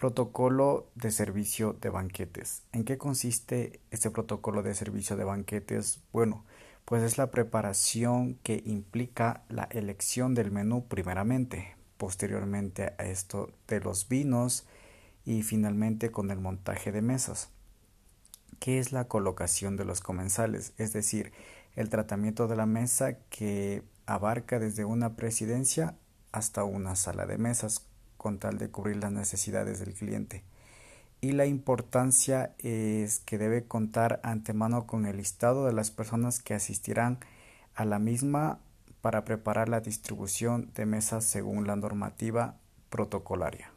Protocolo de servicio de banquetes. ¿En qué consiste este protocolo de servicio de banquetes? Bueno, pues es la preparación que implica la elección del menú primeramente, posteriormente a esto de los vinos y finalmente con el montaje de mesas. ¿Qué es la colocación de los comensales? Es decir, el tratamiento de la mesa que abarca desde una presidencia hasta una sala de mesas con tal de cubrir las necesidades del cliente. Y la importancia es que debe contar antemano con el listado de las personas que asistirán a la misma para preparar la distribución de mesas según la normativa protocolaria.